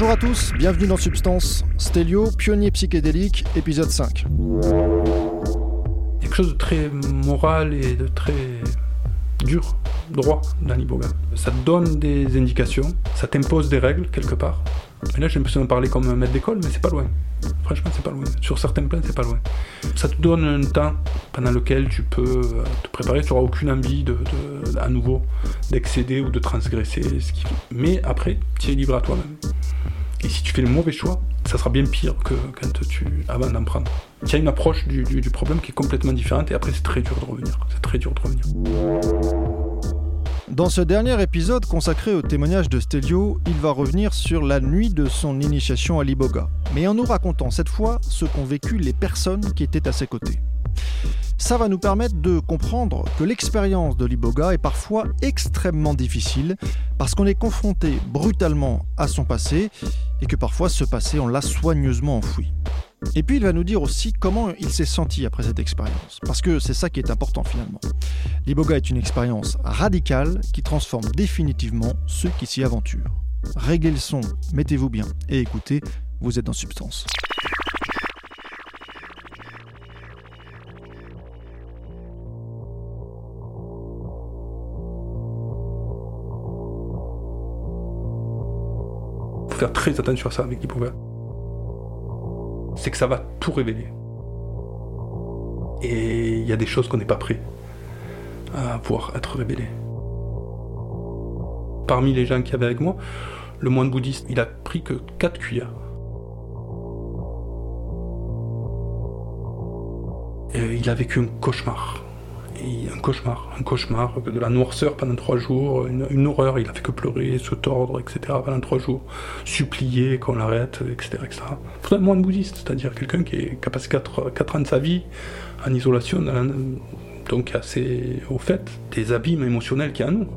Bonjour à tous, bienvenue dans Substance. Stelio, pionnier psychédélique, épisode 5. Quelque chose de très moral et de très dur, droit dans l'iboga. Ça donne des indications, ça t'impose des règles quelque part. Mais là, j'ai l'impression de parler comme un maître d'école, mais c'est pas loin. Franchement, c'est pas loin. Sur certains plans, c'est pas loin. Ça te donne un temps pendant lequel tu peux euh, te préparer. Tu n'auras aucune envie, à nouveau, d'excéder ou de transgresser. Ce. Mais après, tu es libre à toi-même. Et si tu fais le mauvais choix, ça sera bien pire que quand tu avant d'en prendre. Tu as une approche du problème qui est complètement différente et après c'est très dur de revenir. C'est très dur de revenir. Dans ce dernier épisode consacré au témoignage de Stelio, il va revenir sur la nuit de son initiation à l'Iboga, mais en nous racontant cette fois ce qu'ont vécu les personnes qui étaient à ses côtés. Ça va nous permettre de comprendre que l'expérience de l'Iboga est parfois extrêmement difficile parce qu'on est confronté brutalement à son passé et que parfois ce passé on l'a soigneusement enfoui. Et puis il va nous dire aussi comment il s'est senti après cette expérience, parce que c'est ça qui est important finalement. L'Iboga est une expérience radicale qui transforme définitivement ceux qui s'y aventurent. Réglez le son, mettez-vous bien et écoutez, vous êtes dans Substance. Faire très attention à ça avec l'Iboga c'est que ça va tout révéler. Et il y a des choses qu'on n'est pas prêt à pouvoir être révélées. Parmi les gens qui avaient avec moi, le moine bouddhiste, il a pris que 4 cuillères. Il a vécu un cauchemar un cauchemar, un cauchemar, de la noirceur pendant trois jours, une, horreur, il a fait que pleurer, se tordre, etc. pendant trois jours, supplier qu'on l'arrête, etc. etc. un moine bouddhiste, c'est-à-dire quelqu'un qui, est, passé quatre, quatre, ans de sa vie en isolation, donc assez au fait des abîmes émotionnels qu'il y a en nous.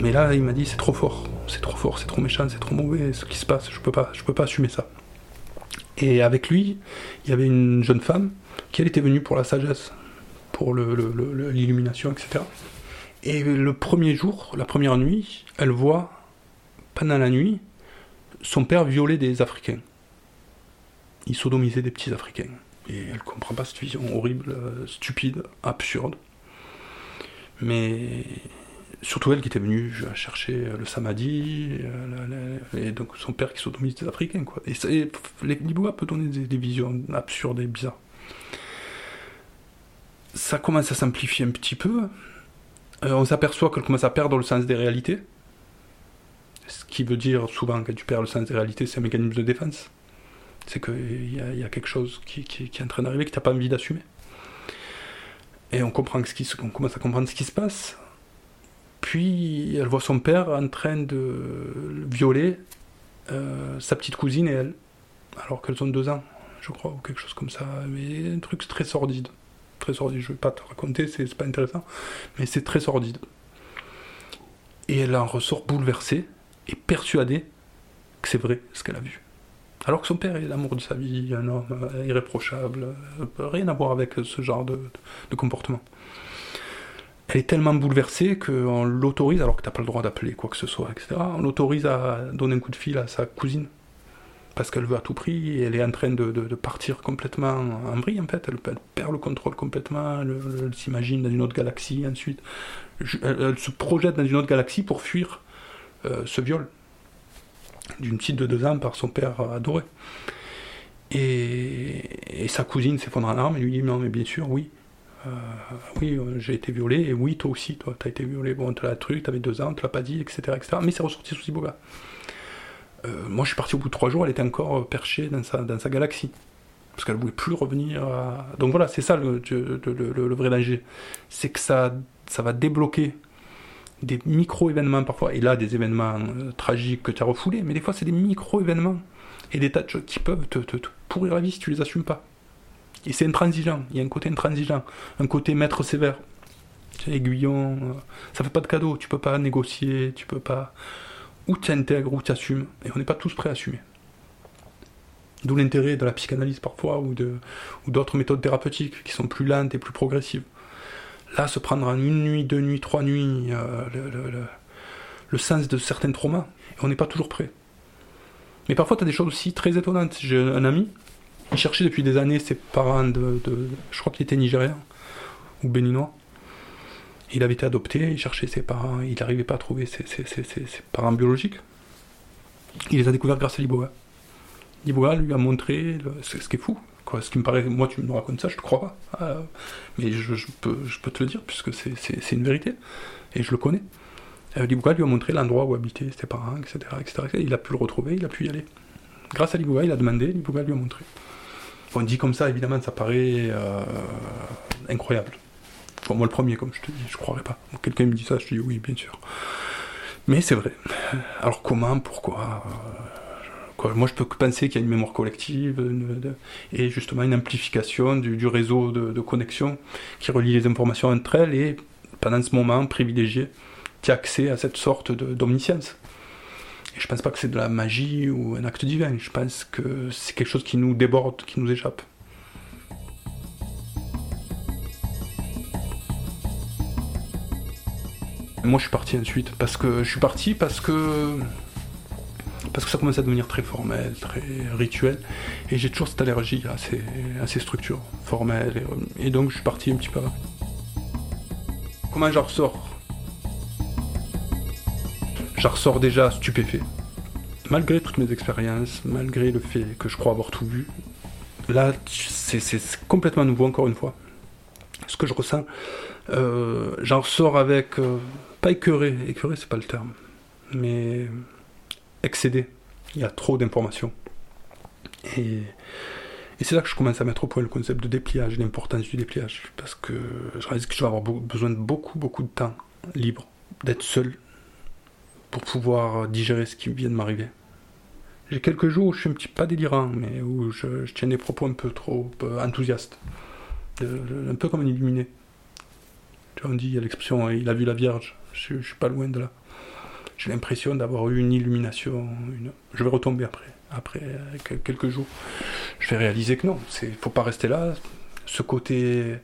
Mais là, il m'a dit c'est trop fort, c'est trop fort, c'est trop méchant, c'est trop mauvais, ce qui se passe, je peux pas, je peux pas assumer ça. Et avec lui, il y avait une jeune femme qui elle était venue pour la sagesse, pour l'illumination, etc. Et le premier jour, la première nuit, elle voit, pendant la nuit, son père violer des Africains. Il sodomisait des petits Africains. Et elle comprend pas cette vision horrible, stupide, absurde. Mais surtout elle qui était venue chercher le samadhi, euh, et donc son père qui sodomise des Africains. Quoi. Et, l'Iboga peut donner des, visions absurdes et bizarres. Ça commence à s'amplifier un petit peu. Euh, on s'aperçoit qu'elle commence à perdre le sens des réalités. Ce qui veut dire souvent quand tu perds le sens des réalités, c'est un mécanisme de défense. C'est qu'il y, a quelque chose qui, est en train d'arriver que tu n'as pas envie d'assumer. Et on, comprend on commence à comprendre ce qui se passe puis elle voit son père en train de violer euh, sa petite cousine et elle, alors qu'elles ont deux ans, je crois, ou quelque chose comme ça. Mais un truc très sordide. Très sordide. Je ne vais pas te raconter, c'est pas intéressant, mais c'est très sordide. Et elle en ressort bouleversée et persuadée que c'est vrai ce qu'elle a vu. Alors que son père est l'amour de sa vie, un homme irréprochable, euh, rien à voir avec ce genre de comportement elle est tellement bouleversée qu'on l'autorise, alors que t'as pas le droit d'appeler quoi que ce soit, etc. On l'autorise à donner un coup de fil à sa cousine. Parce qu'elle veut à tout prix, elle est en train de, partir complètement en vrille en fait, elle, perd le contrôle complètement, elle, s'imagine dans une autre galaxie, ensuite. Elle, se projette dans une autre galaxie pour fuir euh, ce viol d'une petite de deux ans par son père adoré. Et, et sa cousine s'effondre en armes et lui dit non mais bien sûr oui, euh, oui, euh, j'ai été violé, et oui, toi aussi, toi, t'as été violé, bon, t'as la truc, t'avais deux ans, tu l'as pas dit, etc., etc. Mais c'est ressorti sous Iboga. Euh, moi, je suis parti au bout de trois jours, elle était encore perchée dans sa, dans sa galaxie. Parce qu'elle voulait plus revenir. Donc voilà, c'est ça le, le, vrai danger. C'est que ça, ça va débloquer des micro-événements parfois, et là, des événements tragiques que tu as refoulés, mais des fois, c'est des micro-événements et des tas de choses qui peuvent te, te pourrir la vie si tu les assumes pas. Et c'est intransigeant, il y a un côté intransigeant, un côté maître sévère. Aiguillon, euh, ça fait pas de cadeau, tu peux pas négocier, tu peux pas. Ou tu intègres, ou tu assumes, et on n'est pas tous prêts à assumer. D'où l'intérêt de la psychanalyse parfois, ou d'autres méthodes thérapeutiques qui sont plus lentes et plus progressives. Là, se prendre en une nuit, deux nuits, trois nuits, euh, le sens de certains traumas. Et on n'est pas toujours prêt. Mais parfois, tu as des choses aussi très étonnantes. J'ai un ami, il cherchait depuis des années ses parents de. je crois qu'il était nigérien ou béninois. Il avait été adopté, il cherchait ses parents, il n'arrivait pas à trouver ses, parents biologiques. Il les a découverts grâce à Liboa. Liboa lui a montré ce, qui est fou. Ce qui me paraît, moi tu me racontes ça, je te crois pas. Ah, mais je, peux, te le dire puisque c'est une vérité. Et je le connais. Euh, lui a montré l'endroit où habitaient ses parents, etc., etc., Il a pu le retrouver, il a pu y aller. Grâce à Liboa, il a demandé, Liboa lui a montré. On dit comme ça, évidemment, ça paraît euh, incroyable. moi, le premier, comme je te dis, je croirais pas. Quelqu'un me dit ça, je te dis oui, bien sûr. Mais c'est vrai. Alors comment, pourquoi euh, Moi, je peux penser qu'il y a une mémoire collective et justement une amplification du, réseau de, de, connexion qui relie les informations entre elles et pendant ce moment privilégié, tu as accès à cette sorte d'omniscience. Et je pense pas que c'est de la magie ou un acte divin. Je pense que c'est quelque chose qui nous déborde, qui nous échappe. Moi, je suis parti ensuite parce que je suis parti parce que parce que ça commence à devenir très formel, très rituel, et j'ai toujours cette allergie à ces, à ces structures formelles, et, donc je suis parti un petit peu. Comment j'en ressors? J'en ressors déjà stupéfait. Malgré toutes mes expériences, malgré le fait que je crois avoir tout vu, là, c'est complètement nouveau, encore une fois. Ce que je ressens, euh, j'en ressors avec. Euh, pas écœuré, écœuré, c'est pas le terme, mais excédé. Il y a trop d'informations. Et, et c'est là que je commence à mettre au point le concept de dépliage, l'importance du dépliage. Parce que je réalise que je vais avoir besoin de beaucoup, beaucoup de temps libre, d'être seul, pour pouvoir digérer ce qui vient de m'arriver. J'ai quelques jours où je suis un petit pas délirant, mais où je, tiens des propos un peu trop enthousiastes. un peu comme un illuminé. Tu on dit, il y a l'expression, il a vu la Vierge. Je, je suis pas loin de là. J'ai l'impression d'avoir eu une illumination. Je vais retomber après. Après quelques jours. Je vais réaliser que non. Il faut pas rester là. Ce côté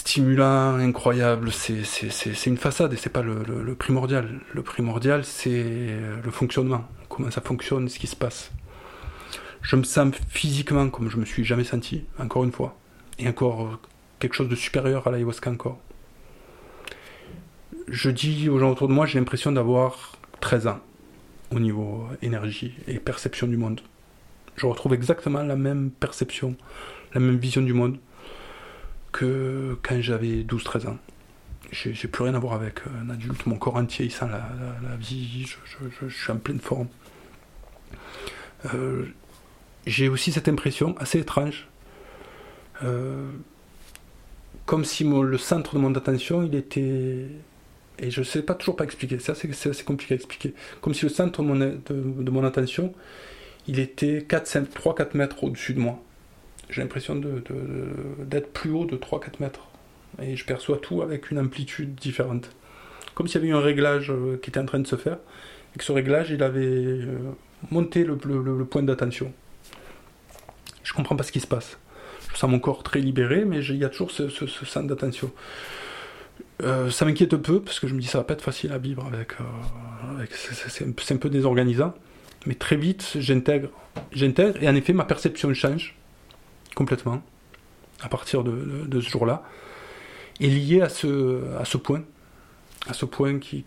stimulant, incroyable, c'est une façade et c'est pas le, primordial. Le primordial, c'est le fonctionnement, comment ça fonctionne, ce qui se passe. Je me sens physiquement comme je me suis jamais senti, encore une fois, et encore quelque chose de supérieur à l'ayahuasca encore. Je dis aux gens autour de moi, j'ai l'impression d'avoir 13 ans au niveau énergie et perception du monde. Je retrouve exactement la même perception, la même vision du monde que quand j'avais 12-13 ans. J'ai plus rien à voir avec un adulte, mon corps entier il sent la, vie, je, suis en pleine forme. Euh, j'ai aussi cette impression assez étrange, euh, comme si le centre de mon attention il était. Et je ne sais pas toujours pas expliquer, c'est assez, compliqué à expliquer. Comme si le centre de mon, de mon attention il était 3-4 mètres au-dessus de moi j'ai l'impression d'être plus haut de 3-4 mètres. Et je perçois tout avec une amplitude différente. Comme s'il y avait eu un réglage euh, qui était en train de se faire, et que ce réglage, il avait euh, monté le, point d'attention. Je comprends pas ce qui se passe. Je sens mon corps très libéré, mais il y a toujours ce, ce, centre d'attention. Euh, ça m'inquiète un peu, parce que je me dis ça va pas être facile à vivre avec. c'est un peu désorganisant. Mais très vite. J'intègre, et en effet, ma perception change complètement, à partir de, ce jour-là, est lié à ce, point, à ce point qui,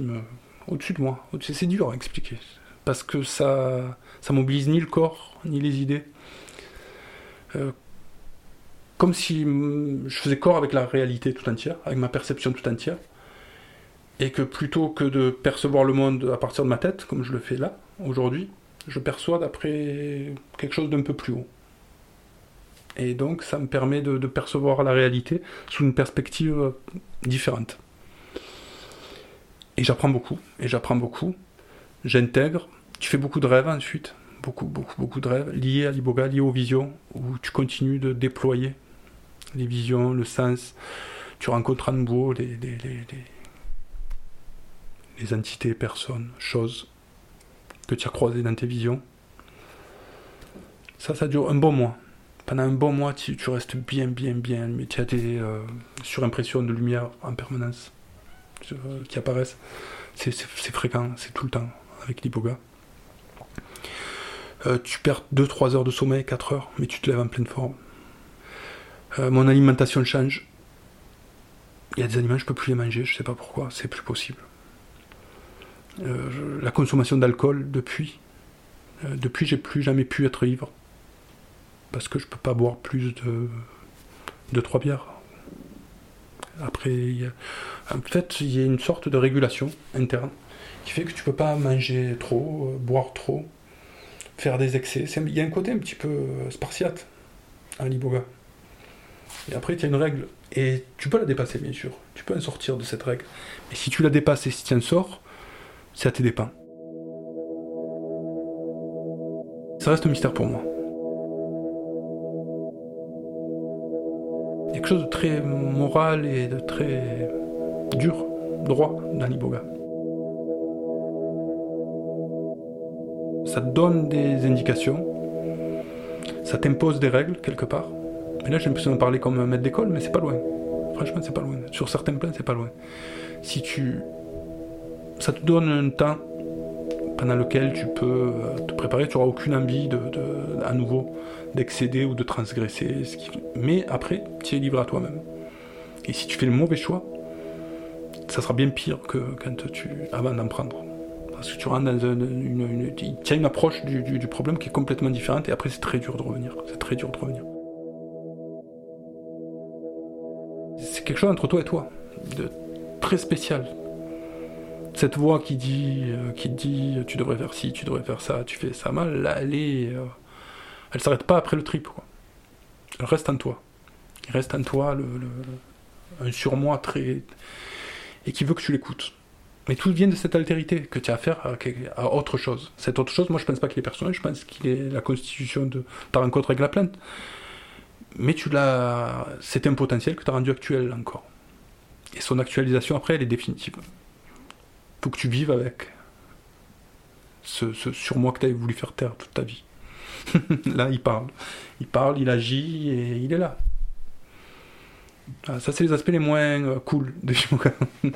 me... au-dessus de moi. C'est dur à expliquer, parce que ça, ça mobilise ni le corps, ni les idées. Euh, comme si je faisais corps avec la réalité tout entière, avec ma perception tout entière, et que plutôt que de percevoir le monde à partir de ma tête, comme je le fais là, aujourd'hui, je perçois d'après quelque chose d'un peu plus haut. Et donc, ça me permet de, percevoir la réalité sous une perspective euh, différente. Et j'apprends beaucoup, et j'apprends beaucoup. J'intègre. Tu fais beaucoup de rêves ensuite, beaucoup, beaucoup, beaucoup de rêves liés à l'iboga, liés aux visions, où tu continues de déployer les visions, le sens. Tu rencontres à nouveau les, les, entités, personnes, choses que tu as croisées dans tes visions. Ça, ça dure un bon mois pendant un bon mois, tu, restes bien, bien, bien, mais tu as des euh, surimpressions de lumière en permanence euh, qui apparaissent. C'est fréquent, c'est tout le temps avec l'iboga. Euh, tu perds 2-3 heures de sommeil, 4 heures, mais tu te lèves en pleine forme. Mon alimentation change. Il y a des aliments, je peux plus les manger, je sais pas pourquoi, c'est plus possible. La consommation d'alcool, depuis, depuis j'ai plus jamais pu être ivre. Parce que je peux pas boire plus de, de 3 bières. Après, en fait, il y a une sorte de régulation interne qui fait que tu peux pas manger trop, boire trop, faire des excès. Il y a un côté un petit peu euh, spartiate à l'iboga. Et après, tu as une règle. Et tu peux la dépasser, bien sûr. Tu peux en sortir de cette règle. Mais si tu la dépasses et si tu en sors, ça te dépend. Ça reste un mystère pour moi. Chose de très moral et de très dur, droit dans l'iboga. ça donne des indications, ça t'impose des règles quelque part. Mais là, j'ai l'impression de parler comme un maître d'école, mais c'est pas loin. Franchement, c'est pas loin. Sur certains plans, c'est pas loin. Si tu. Ça te donne un temps pendant lequel tu peux euh, te préparer, tu n'auras aucune envie de, à nouveau d'excéder ou de transgresser. Mais après, tu es libre à toi-même. Et si tu fais le mauvais choix, ça sera bien pire que quand tu. avant d'en prendre. Parce que tu rentres dans une, tient une approche du, problème qui est complètement différente et après c'est très dur de revenir. C'est très dur de revenir. C'est quelque chose entre toi et toi, de très spécial. Cette voix qui dit, euh, qui dit, tu devrais faire ci, tu devrais faire ça, tu fais ça mal, elle est, euh, elle s'arrête pas après le trip. Elle reste en toi. Il reste en toi le, un surmoi très et qui veut que tu l'écoutes. Mais tout vient de cette altérité que tu as affaire à, à autre chose. Cette autre chose, moi je pense pas qu'il est personnel, je pense qu'il est la constitution de ta rencontre avec la plainte. Mais tu l'as. C'est un potentiel que tu as rendu actuel encore. Et son actualisation après, elle est définitive. Faut que tu vives avec ce, ce surmoi que tu avais voulu faire taire toute ta vie. là, il parle. Il parle, il agit et il est là. Ah, ça, c'est les aspects les moins euh, cool de Shimoga.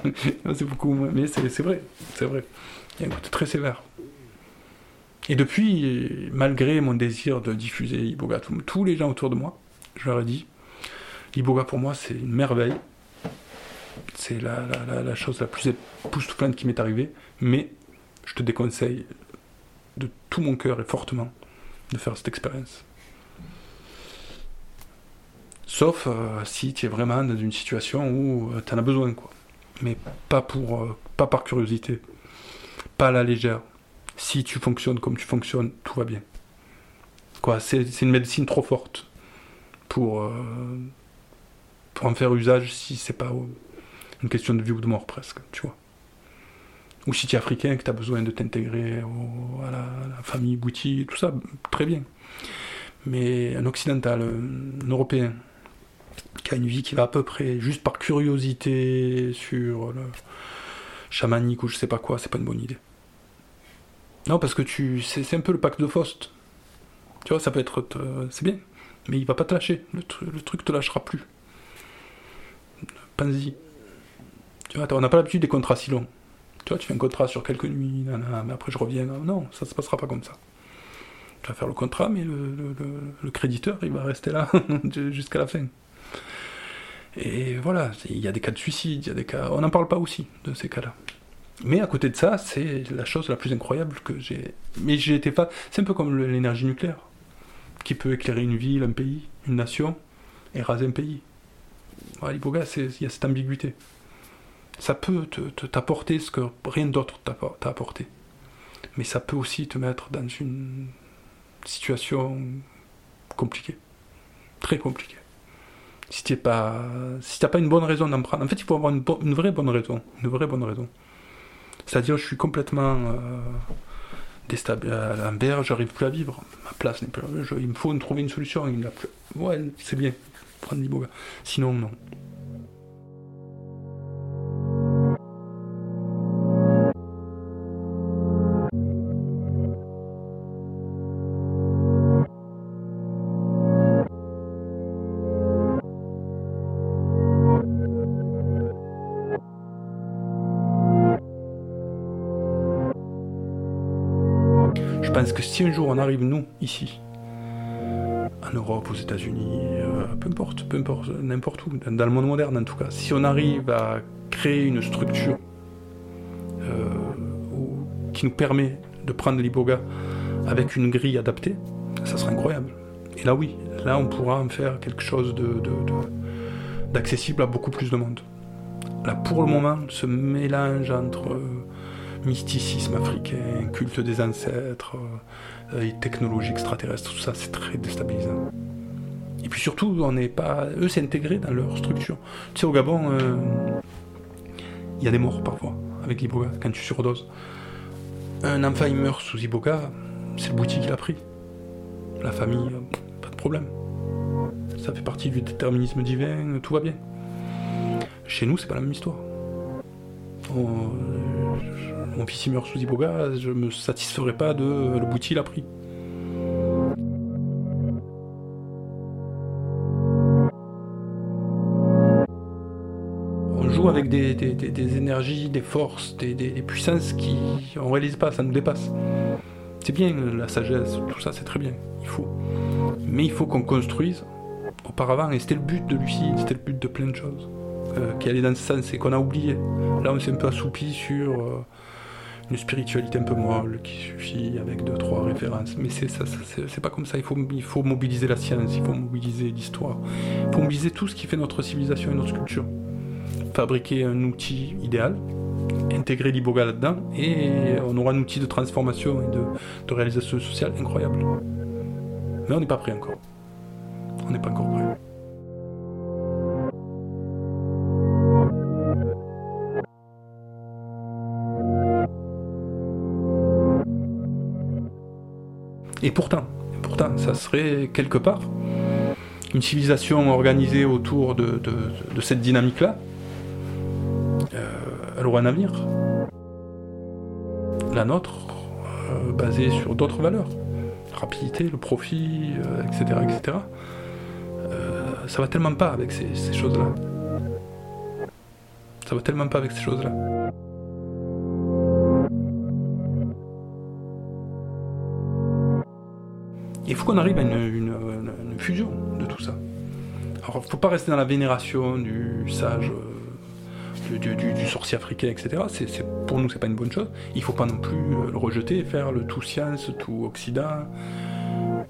c'est beaucoup moins. Mais c'est vrai, c'est vrai. Il y a un côté très sévère. Et depuis, malgré mon désir de diffuser Iboga, tous les gens autour de moi, je leur ai dit Iboga pour moi, c'est une merveille. C'est la, la, la, chose la plus époustouflante qui m'est arrivée. Mais je te déconseille de tout mon cœur et fortement de faire cette expérience. Sauf euh, si tu es vraiment dans une situation où euh, tu en as besoin, quoi. Mais pas, pour, euh, par curiosité, pas à la légère. Si tu fonctionnes comme tu fonctionnes, tout va bien. Quoi, c'est, une médecine trop forte pour, pour en faire usage si c'est pas une question de vie ou de mort presque, tu vois. Ou si tu es africain, que tu as besoin de t'intégrer à, la, famille Bouti, tout ça, très bien. Mais un occidental, un européen, qui a une vie qui va à peu près juste par curiosité sur le chamanique ou je sais pas quoi, c'est pas une bonne idée. Non, parce que tu, c'est, un peu le pacte de Faust. Tu vois, ça peut être, c'est bien, mais il va pas te lâcher. Le, le truc te lâchera plus. Pense-y. On n'a pas l'habitude des contrats si longs. Tu vois, tu fais un contrat sur quelques nuits, mais après je reviens. Non, ça se passera pas comme ça. Tu vas faire le contrat, mais le, créditeur, il va rester là jusqu'à la fin. Et voilà, il y a des cas de suicide, il y a des cas. On n'en parle pas aussi de ces cas-là. Mais à côté de ça, c'est la chose la plus incroyable que j'ai. Mais j'ai été. C'est un peu comme l'énergie nucléaire, qui peut éclairer une ville, un pays, une nation, et raser un pays. Il y a cette ambiguïté. Ça peut t'apporter ce que rien d'autre t'a apporté. Mais ça peut aussi te mettre dans une situation compliquée. Très compliquée si tu pas, si t'as pas une bonne raison d'en prendre. En fait, il faut avoir une, vraie bonne raison, une vraie bonne raison. C'est-à-dire, je suis complètement euh, déstabilisé à l'envers, j'arrive plus à vivre. Ma place n'est plus. il me faut trouver une solution. Il. Ouais, c'est bien. Prendre l'iboga. Sinon, non. Pense que si un jour on arrive, nous, ici, en Europe, aux États-Unis, euh, peu importe, peu importe, n'importe où, dans le monde moderne en tout cas, si on arrive à créer une structure euh, qui nous permet de prendre l'iboga avec une grille adaptée, ça sera incroyable. Et là oui, là on pourra en faire quelque chose d'accessible à beaucoup plus de monde. Là pour le moment, ce mélange entre euh, mysticisme africain, culte des ancêtres, euh, technologie extraterrestre, tout ça c'est très déstabilisant. Et puis surtout, on n'est pas. Eux, c'est intégré dans leur structure. Tu sais, au Gabon, euh, il y a des morts parfois avec l'iboga quand tu surdoses. Un enfant meurt sous iboga, c'est le boutique qui l'a pris. La famille, pas de problème. Ça fait partie du déterminisme divin, tout va bien. Chez nous, c'est pas la même histoire. Mon fils il meurt sous iboga, je me satisferai pas de le bouti l'a pris. On joue avec des, énergies, des forces, des, puissances qui on réalise pas, ça nous dépasse. C'est bien la sagesse, tout ça c'est très bien, il faut. Mais il faut qu'on construise auparavant, et c'était le but de Lucie, c'était le but de plein de choses euh, qui allaient dans ce sens et qu'on a oublié. Là on s'est un peu assoupi sur euh, une spiritualité un peu molle qui suffit avec deux trois références. Mais c'est ça, c'est pas comme ça. Il faut, il faut mobiliser la science, il faut mobiliser l'histoire, il faut mobiliser tout ce qui fait notre civilisation et notre culture. Fabriquer un outil idéal, intégrer l'iboga là-dedans et on aura un outil de transformation et de, réalisation sociale incroyable. Mais on n'est pas prêt encore. On n'est pas encore prêt. Et pourtant, pourtant, ça serait quelque part une civilisation organisée autour de cette dynamique-là, elle aura un avenir. La nôtre, euh, basée sur d'autres valeurs. Rapidité, le profit, etc. Euh, etc. Euh, ça va tellement pas avec ces, ces choses-là. Ça va tellement pas avec ces choses-là. Il faut qu'on arrive à une, fusion de tout ça. Alors, faut pas rester dans la vénération du sage du, sorcier africain, etc. Pour nous, c'est pas une bonne chose. Il faut pas non plus euh, le rejeter, faire le tout science, tout occident,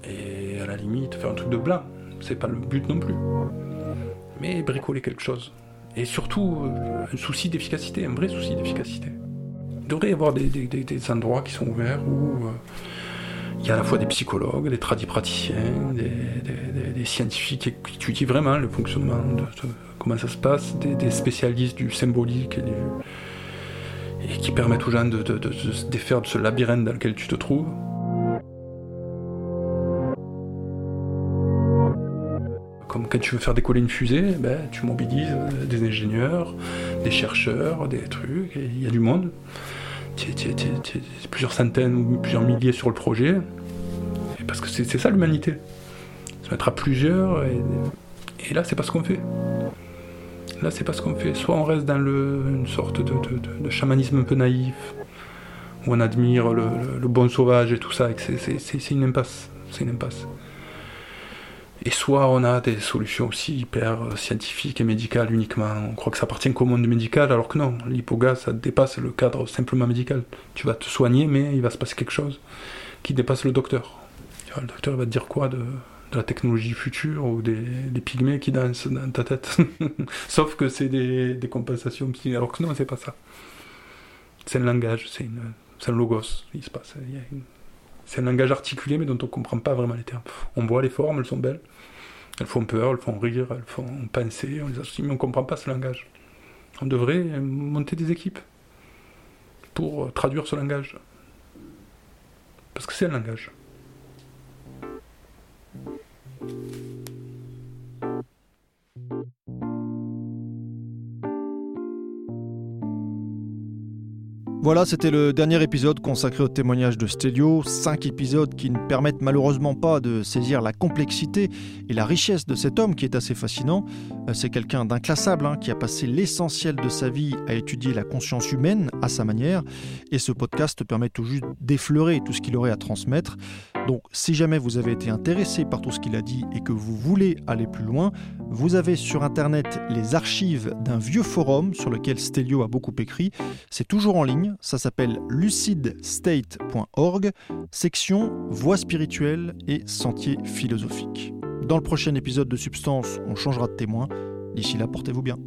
et à la limite faire un truc de blanc. C'est pas le but non plus. Mais bricoler quelque chose. Et surtout, euh, un souci d'efficacité, un vrai souci d'efficacité. Il devrait y avoir des, endroits qui sont ouverts où euh, il y a à la fois des psychologues, des tradipraticiens, des, des, scientifiques qui étudient vraiment le fonctionnement de, comment ça se passe, des, spécialistes du symbolique et, qui permettent aux gens de, se défaire de ce labyrinthe dans lequel tu te trouves. Comme quand tu veux faire décoller une fusée, ben, tu mobilises des ingénieurs, des chercheurs, des trucs, et il y a du monde. Plusieurs centaines ou plusieurs milliers sur le projet. parce que c'est ça l'humanité. Se mettre à plusieurs, et, et là c'est pas ce qu'on fait. Là, c'est pas ce qu'on fait. Soit on reste dans le, une sorte de, chamanisme un peu naïf, où on admire le, bon sauvage et tout ça, et c'est une impasse. C'est une impasse. Et soit on a des solutions aussi hyper scientifiques et médicales uniquement. On croit que ça appartient qu'au monde médical, alors que non. L'hypoga, ça dépasse le cadre simplement médical. Tu vas te soigner, mais il va se passer quelque chose qui dépasse le docteur. Le docteur va te dire quoi de, la technologie future ou des, pygmées qui dansent dans ta tête? Sauf que c'est des, des, compensations Alors que non, c'est pas ça. C'est un langage, c'est un logos. Il se passe. C'est un langage articulé mais dont on comprend pas vraiment les termes. On voit les formes, elles sont belles. Elles font peur, elles font rire, elles font penser, on les associe, mais on comprend pas ce langage. On devrait monter des équipes pour traduire ce langage. Parce que c'est un langage. Voilà, c'était le dernier épisode consacré au témoignage de Stelio. Cinq épisodes qui ne permettent malheureusement pas de saisir la complexité et la richesse de cet homme qui est assez fascinant. Euh, c'est quelqu'un d'inclassable hein, qui a passé l'essentiel de sa vie à étudier la conscience humaine à sa manière. Et ce podcast permet tout juste d'effleurer tout ce qu'il aurait à transmettre. Donc si jamais vous avez été intéressé par tout ce qu'il a dit et que vous voulez aller plus loin, vous avez sur Internet les archives d'un vieux forum sur lequel Stelio a beaucoup écrit. C'est toujours en ligne ça s'appelle lucidstate.org, section Voix spirituelle et sentiers philosophiques. Dans le prochain épisode de Substance, on changera de témoin. D'ici là, portez-vous bien.